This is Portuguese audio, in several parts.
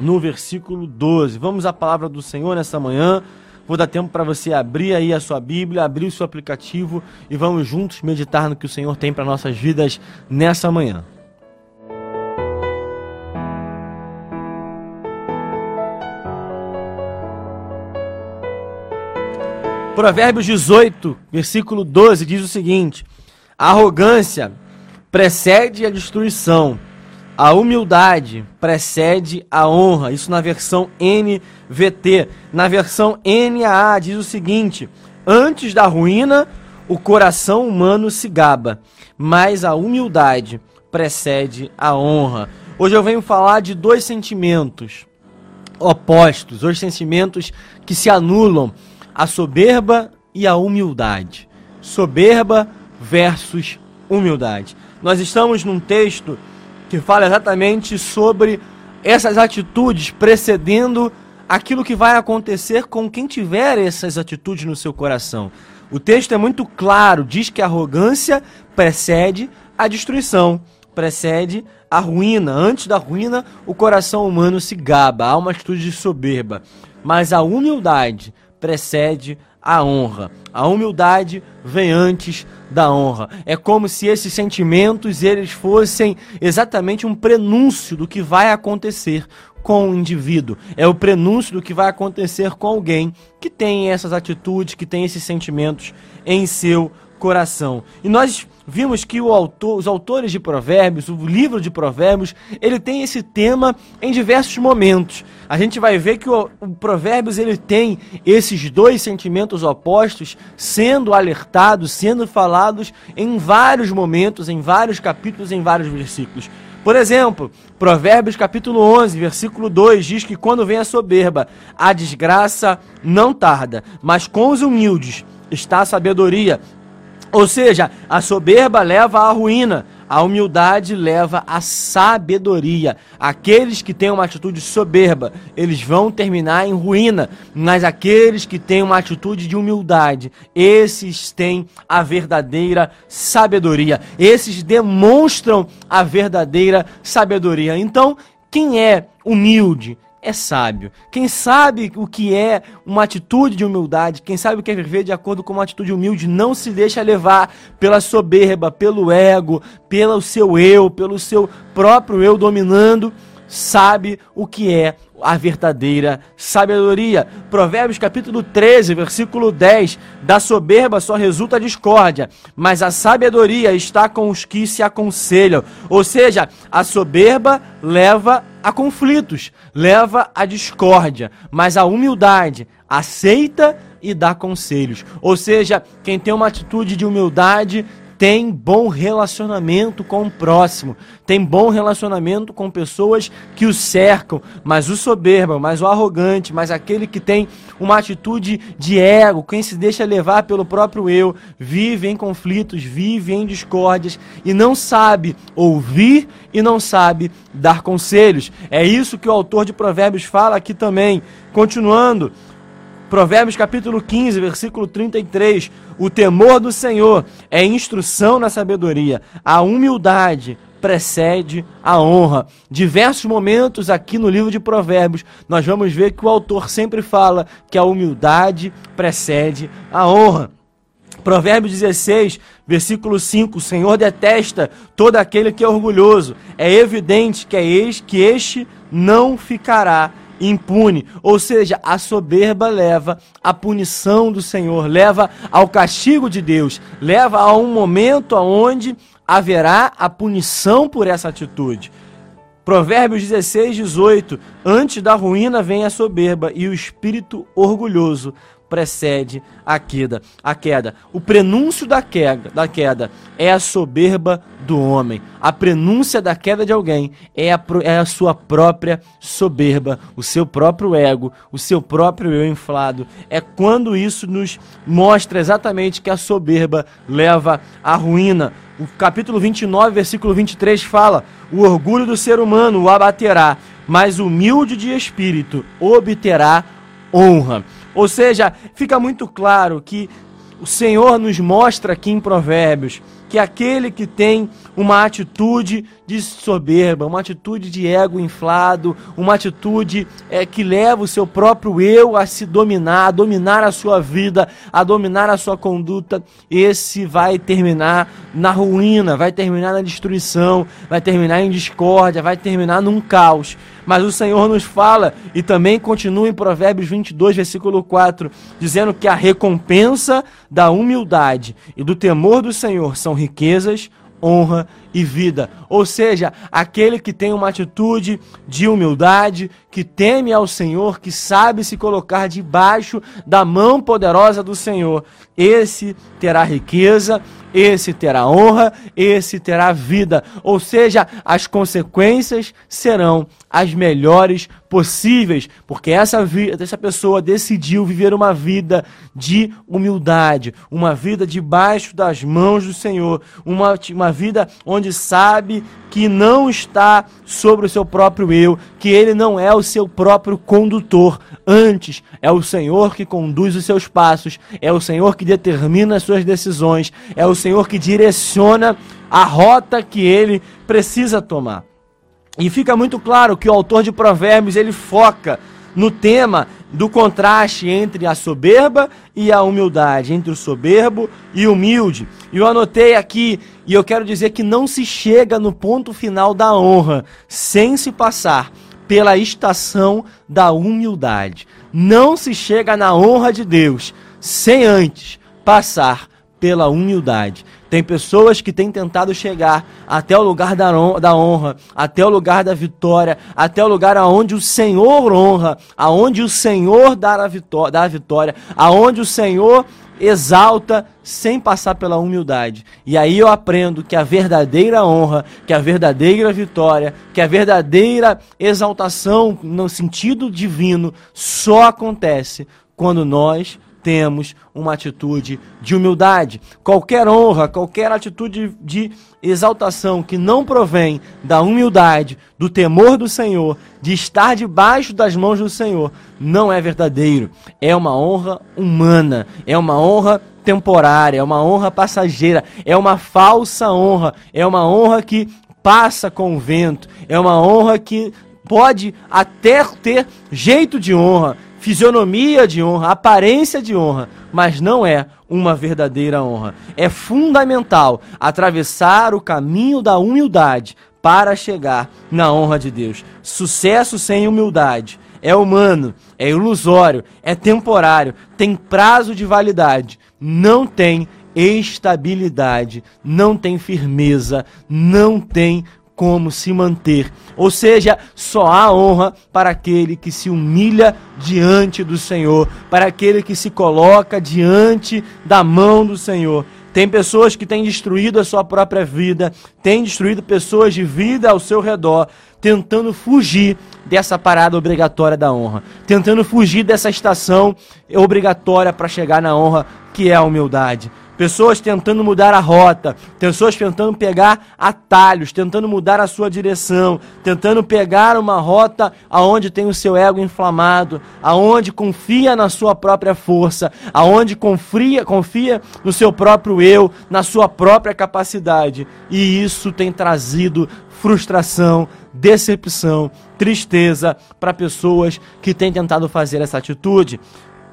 no versículo 12. Vamos à palavra do Senhor nessa manhã. Vou dar tempo para você abrir aí a sua Bíblia, abrir o seu aplicativo e vamos juntos meditar no que o Senhor tem para nossas vidas nessa manhã. Provérbios 18, versículo 12 diz o seguinte: A arrogância precede a destruição a humildade precede a honra. Isso na versão NVT. Na versão NAA diz o seguinte: Antes da ruína, o coração humano se gaba, mas a humildade precede a honra. Hoje eu venho falar de dois sentimentos opostos, dois sentimentos que se anulam: a soberba e a humildade. Soberba versus humildade. Nós estamos num texto que fala exatamente sobre essas atitudes precedendo aquilo que vai acontecer com quem tiver essas atitudes no seu coração. O texto é muito claro, diz que a arrogância precede a destruição, precede a ruína. Antes da ruína, o coração humano se gaba, há uma atitude de soberba. Mas a humildade precede a honra. A humildade vem antes da honra. É como se esses sentimentos eles fossem exatamente um prenúncio do que vai acontecer com o indivíduo. É o prenúncio do que vai acontecer com alguém que tem essas atitudes, que tem esses sentimentos em seu coração. E nós vimos que autor, os autores de Provérbios, o livro de Provérbios, ele tem esse tema em diversos momentos. A gente vai ver que o, o Provérbios ele tem esses dois sentimentos opostos sendo alertados, sendo falados em vários momentos, em vários capítulos, em vários versículos. Por exemplo, Provérbios capítulo 11, versículo 2 diz que quando vem a soberba, a desgraça não tarda, mas com os humildes está a sabedoria. Ou seja, a soberba leva à ruína, a humildade leva à sabedoria. Aqueles que têm uma atitude soberba, eles vão terminar em ruína, mas aqueles que têm uma atitude de humildade, esses têm a verdadeira sabedoria. Esses demonstram a verdadeira sabedoria. Então, quem é humilde? É sábio. Quem sabe o que é uma atitude de humildade, quem sabe o que é viver de acordo com uma atitude humilde, não se deixa levar pela soberba, pelo ego, pelo seu eu, pelo seu próprio eu dominando, sabe o que é a verdadeira sabedoria. Provérbios capítulo 13, versículo 10: Da soberba só resulta discórdia, mas a sabedoria está com os que se aconselham. Ou seja, a soberba leva a conflitos, leva a discórdia, mas a humildade aceita e dá conselhos. Ou seja, quem tem uma atitude de humildade tem bom relacionamento com o próximo, tem bom relacionamento com pessoas que o cercam, mas o soberbo, mas o arrogante, mas aquele que tem uma atitude de ego, quem se deixa levar pelo próprio eu, vive em conflitos, vive em discórdias e não sabe ouvir e não sabe dar conselhos. É isso que o autor de Provérbios fala aqui também. Continuando, Provérbios capítulo 15, versículo 33. O temor do Senhor é instrução na sabedoria, a humildade precede a honra. Diversos momentos aqui no livro de Provérbios, nós vamos ver que o autor sempre fala que a humildade precede a honra. Provérbios 16, versículo 5: O Senhor detesta todo aquele que é orgulhoso. É evidente que, é que este não ficará impune. Ou seja, a soberba leva à punição do Senhor, leva ao castigo de Deus, leva a um momento onde haverá a punição por essa atitude. Provérbios 16, 18. Antes da ruína vem a soberba e o espírito orgulhoso precede a queda. A queda. O prenúncio da queda, da queda é a soberba do homem. A prenúncia da queda de alguém é a, é a sua própria soberba, o seu próprio ego, o seu próprio eu inflado. É quando isso nos mostra exatamente que a soberba leva à ruína. O capítulo 29, versículo 23 fala: O orgulho do ser humano o abaterá, mas humilde de espírito obterá honra. Ou seja, fica muito claro que o Senhor nos mostra aqui em Provérbios que aquele que tem uma atitude de soberba, uma atitude de ego inflado, uma atitude é, que leva o seu próprio eu a se dominar, a dominar a sua vida, a dominar a sua conduta, esse vai terminar na ruína, vai terminar na destruição, vai terminar em discórdia, vai terminar num caos. Mas o Senhor nos fala e também continua em Provérbios 22, versículo 4, dizendo que a recompensa da humildade e do temor do Senhor são riquezas, honra e vida. Ou seja, aquele que tem uma atitude de humildade, que teme ao Senhor, que sabe se colocar debaixo da mão poderosa do Senhor, esse terá riqueza, esse terá honra, esse terá vida. Ou seja, as consequências serão as melhores possíveis, porque essa, vida, essa pessoa decidiu viver uma vida de humildade, uma vida debaixo das mãos do Senhor, uma, uma vida onde sabe que não está sobre o seu próprio eu, que ele não é o seu próprio condutor, antes é o Senhor que conduz os seus passos, é o Senhor que determina as suas decisões, é o Senhor que direciona a rota que ele precisa tomar. E fica muito claro que o autor de Provérbios ele foca no tema do contraste entre a soberba e a humildade, entre o soberbo e o humilde. E eu anotei aqui, e eu quero dizer que não se chega no ponto final da honra sem se passar pela estação da humildade. Não se chega na honra de Deus sem antes passar pela humildade. Tem pessoas que têm tentado chegar até o lugar da honra, até o lugar da vitória, até o lugar aonde o Senhor honra, aonde o Senhor dá a vitória, dá a vitória aonde o Senhor exalta sem passar pela humildade. E aí eu aprendo que a verdadeira honra, que a verdadeira vitória, que a verdadeira exaltação no sentido divino só acontece quando nós temos uma atitude de humildade. Qualquer honra, qualquer atitude de exaltação que não provém da humildade, do temor do Senhor, de estar debaixo das mãos do Senhor, não é verdadeiro. É uma honra humana, é uma honra temporária, é uma honra passageira, é uma falsa honra, é uma honra que passa com o vento, é uma honra que pode até ter jeito de honra, fisionomia de honra, aparência de honra, mas não é uma verdadeira honra. É fundamental atravessar o caminho da humildade para chegar na honra de Deus. Sucesso sem humildade é humano, é ilusório, é temporário, tem prazo de validade, não tem estabilidade, não tem firmeza, não tem como se manter. Ou seja, só há honra para aquele que se humilha diante do Senhor, para aquele que se coloca diante da mão do Senhor. Tem pessoas que têm destruído a sua própria vida, têm destruído pessoas de vida ao seu redor, tentando fugir dessa parada obrigatória da honra, tentando fugir dessa estação obrigatória para chegar na honra, que é a humildade pessoas tentando mudar a rota, pessoas tentando pegar atalhos, tentando mudar a sua direção, tentando pegar uma rota aonde tem o seu ego inflamado, aonde confia na sua própria força, aonde confia, confia no seu próprio eu, na sua própria capacidade. E isso tem trazido frustração, decepção, tristeza para pessoas que têm tentado fazer essa atitude.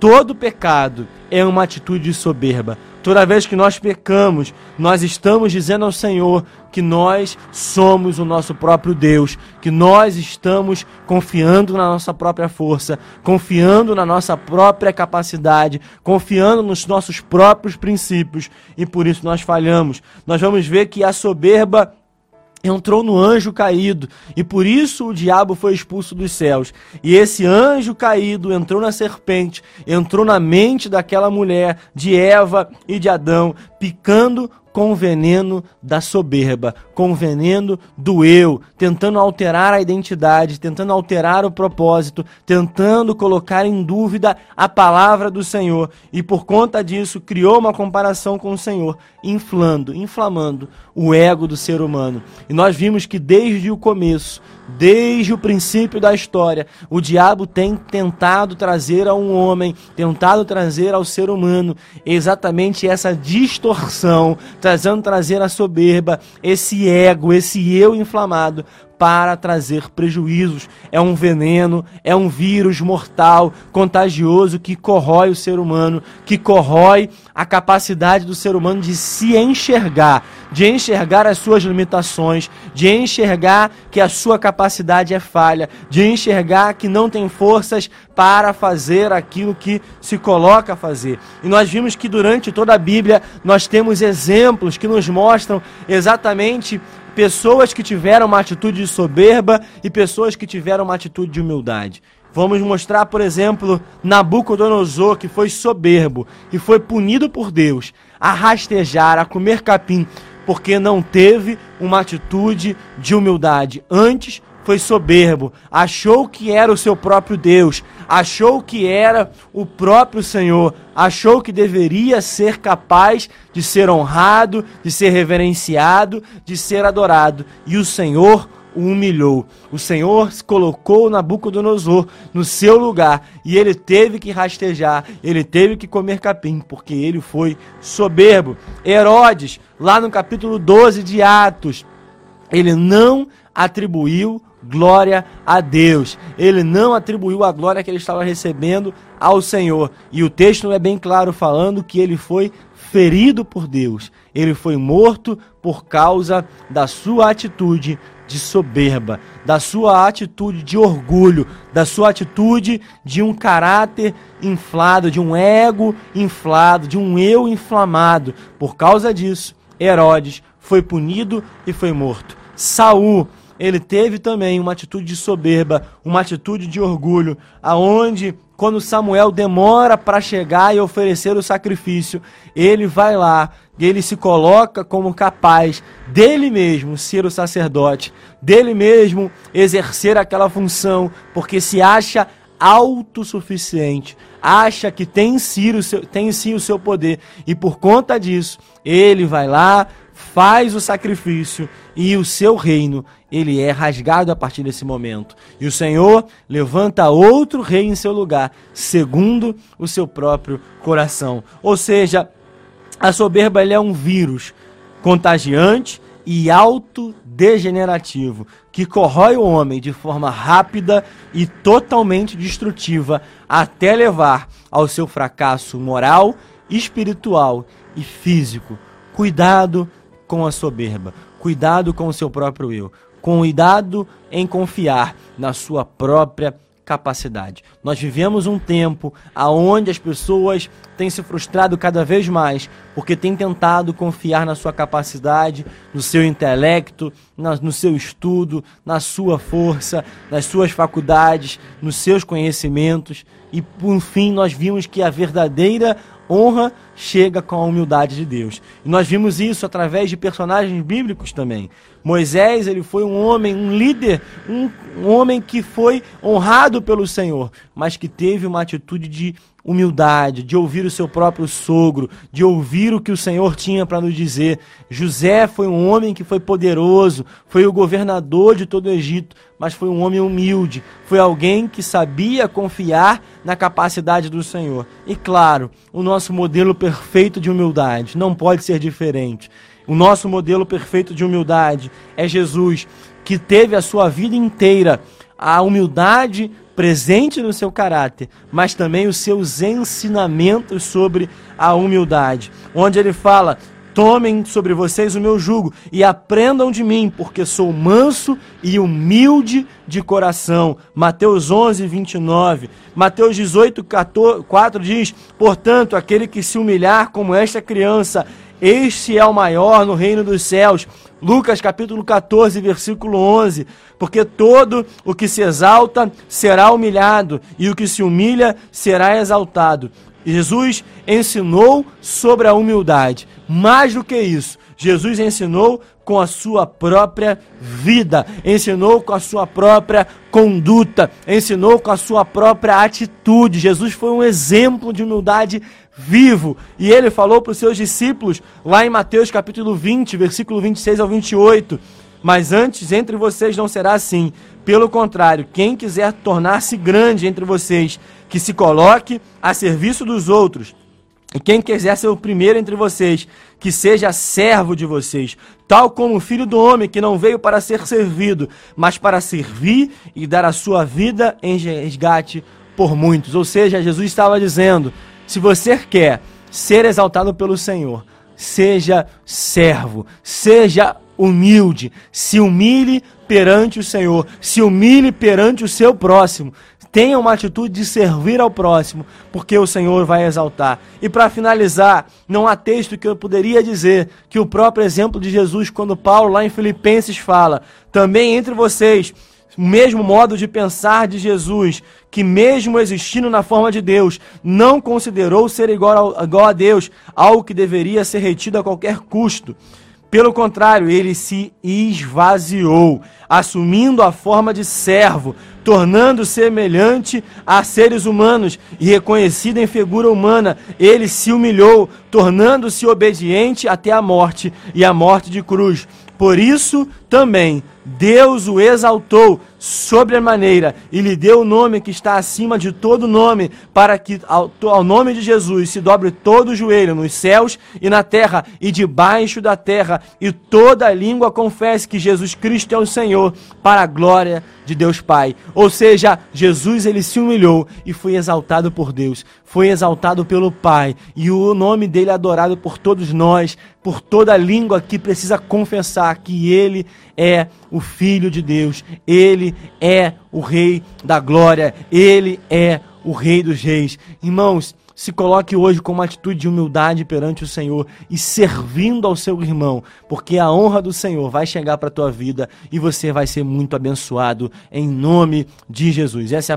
Todo pecado é uma atitude de soberba. Toda vez que nós pecamos, nós estamos dizendo ao Senhor que nós somos o nosso próprio Deus, que nós estamos confiando na nossa própria força, confiando na nossa própria capacidade, confiando nos nossos próprios princípios e por isso nós falhamos. Nós vamos ver que a soberba entrou no anjo caído e por isso o diabo foi expulso dos céus. E esse anjo caído entrou na serpente, entrou na mente daquela mulher, de Eva e de Adão, picando com o veneno da soberba, com o veneno do eu, tentando alterar a identidade, tentando alterar o propósito, tentando colocar em dúvida a palavra do Senhor. E por conta disso, criou uma comparação com o Senhor, inflando, inflamando o ego do ser humano. E nós vimos que desde o começo, Desde o princípio da história, o diabo tem tentado trazer a um homem, tentado trazer ao ser humano exatamente essa distorção, trazendo trazer a soberba, esse ego, esse eu inflamado, para trazer prejuízos. É um veneno, é um vírus mortal, contagioso que corrói o ser humano, que corrói a capacidade do ser humano de se enxergar, de enxergar as suas limitações, de enxergar que a sua capacidade é falha, de enxergar que não tem forças para fazer aquilo que se coloca a fazer. E nós vimos que durante toda a Bíblia nós temos exemplos que nos mostram exatamente pessoas que tiveram uma atitude de soberba e pessoas que tiveram uma atitude de humildade. Vamos mostrar, por exemplo, Nabucodonosor, que foi soberbo e foi punido por Deus a rastejar, a comer capim, porque não teve uma atitude de humildade. Antes foi soberbo, achou que era o seu próprio Deus, achou que era o próprio Senhor, achou que deveria ser capaz de ser honrado, de ser reverenciado, de ser adorado. E o Senhor o humilhou. O Senhor colocou Nabucodonosor no seu lugar e ele teve que rastejar, ele teve que comer capim, porque ele foi soberbo. Herodes, lá no capítulo 12 de Atos, ele não atribuiu glória a Deus. Ele não atribuiu a glória que ele estava recebendo ao Senhor. E o texto é bem claro falando que ele foi ferido por Deus. Ele foi morto por causa da sua atitude de soberba, da sua atitude de orgulho, da sua atitude de um caráter inflado, de um ego inflado, de um eu inflamado. Por causa disso, Herodes foi punido e foi morto. Saul ele teve também uma atitude de soberba, uma atitude de orgulho, aonde quando Samuel demora para chegar e oferecer o sacrifício, ele vai lá, ele se coloca como capaz dele mesmo ser o sacerdote, dele mesmo exercer aquela função, porque se acha autossuficiente, acha que tem em si o seu, tem em si o seu poder, e por conta disso, ele vai lá, faz o sacrifício e o seu reino ele é rasgado a partir desse momento. E o Senhor levanta outro rei em seu lugar, segundo o seu próprio coração. Ou seja, a soberba é um vírus contagiante e autodegenerativo que corrói o homem de forma rápida e totalmente destrutiva até levar ao seu fracasso moral, espiritual e físico. Cuidado com a soberba, cuidado com o seu próprio eu. Cuidado em confiar na sua própria capacidade. Nós vivemos um tempo aonde as pessoas têm se frustrado cada vez mais porque têm tentado confiar na sua capacidade, no seu intelecto, no seu estudo, na sua força, nas suas faculdades, nos seus conhecimentos. E por fim nós vimos que a verdadeira honra chega com a humildade de Deus. E nós vimos isso através de personagens bíblicos também. Moisés, ele foi um homem, um líder, um, um homem que foi honrado pelo Senhor, mas que teve uma atitude de humildade, de ouvir o seu próprio sogro, de ouvir o que o Senhor tinha para nos dizer. José foi um homem que foi poderoso, foi o governador de todo o Egito, mas foi um homem humilde, foi alguém que sabia confiar na capacidade do Senhor. E claro, o nosso modelo perfeito de humildade não pode ser diferente. O nosso modelo perfeito de humildade é Jesus, que teve a sua vida inteira a humildade presente no seu caráter, mas também os seus ensinamentos sobre a humildade, onde ele fala: Tomem sobre vocês o meu jugo e aprendam de mim, porque sou manso e humilde de coração. Mateus 11, 29. Mateus 18, 14, 4 diz: Portanto, aquele que se humilhar como esta criança, este é o maior no reino dos céus. Lucas capítulo 14, versículo 11. Porque todo o que se exalta será humilhado, e o que se humilha será exaltado. Jesus ensinou sobre a humildade. Mais do que isso, Jesus ensinou com a sua própria vida, ensinou com a sua própria conduta, ensinou com a sua própria atitude. Jesus foi um exemplo de humildade vivo. E ele falou para os seus discípulos, lá em Mateus capítulo 20, versículo 26 ao 28, Mas antes, entre vocês não será assim. Pelo contrário, quem quiser tornar-se grande entre vocês, que se coloque a serviço dos outros. E quem quiser ser o primeiro entre vocês, que seja servo de vocês, tal como o filho do homem que não veio para ser servido, mas para servir e dar a sua vida em resgate por muitos. Ou seja, Jesus estava dizendo: se você quer ser exaltado pelo Senhor, seja servo, seja humilde, se humilhe perante o Senhor, se humilhe perante o seu próximo, tenha uma atitude de servir ao próximo, porque o Senhor vai exaltar. E para finalizar, não há texto que eu poderia dizer que o próprio exemplo de Jesus, quando Paulo lá em Filipenses fala, também entre vocês, o mesmo modo de pensar de Jesus, que mesmo existindo na forma de Deus, não considerou ser igual, a Deus, algo que deveria ser retido a qualquer custo. Pelo contrário, ele se esvaziou, assumindo a forma de servo, tornando semelhante a seres humanos e reconhecido em figura humana, ele se humilhou, tornando-se obediente até a morte e a morte de cruz. Por isso também Deus o exaltou sobremaneira e lhe deu o nome que está acima de todo nome, para que ao, ao, nome de Jesus se dobre todo o joelho nos céus e na terra e debaixo da terra, e toda língua confesse que Jesus Cristo é o Senhor, para a glória de Deus Pai. Ou seja, Jesus ele se humilhou e foi exaltado por Deus, foi exaltado pelo Pai, e o nome dele é adorado por todos nós, por toda língua que precisa confessar que ele é o Filho de Deus, ele é o Rei da glória, ele é o Rei dos Reis. Irmãos, se coloque hoje com uma atitude de humildade perante o Senhor e servindo ao seu irmão, porque a honra do Senhor vai chegar para a tua vida e você vai ser muito abençoado em nome de Jesus. Essa é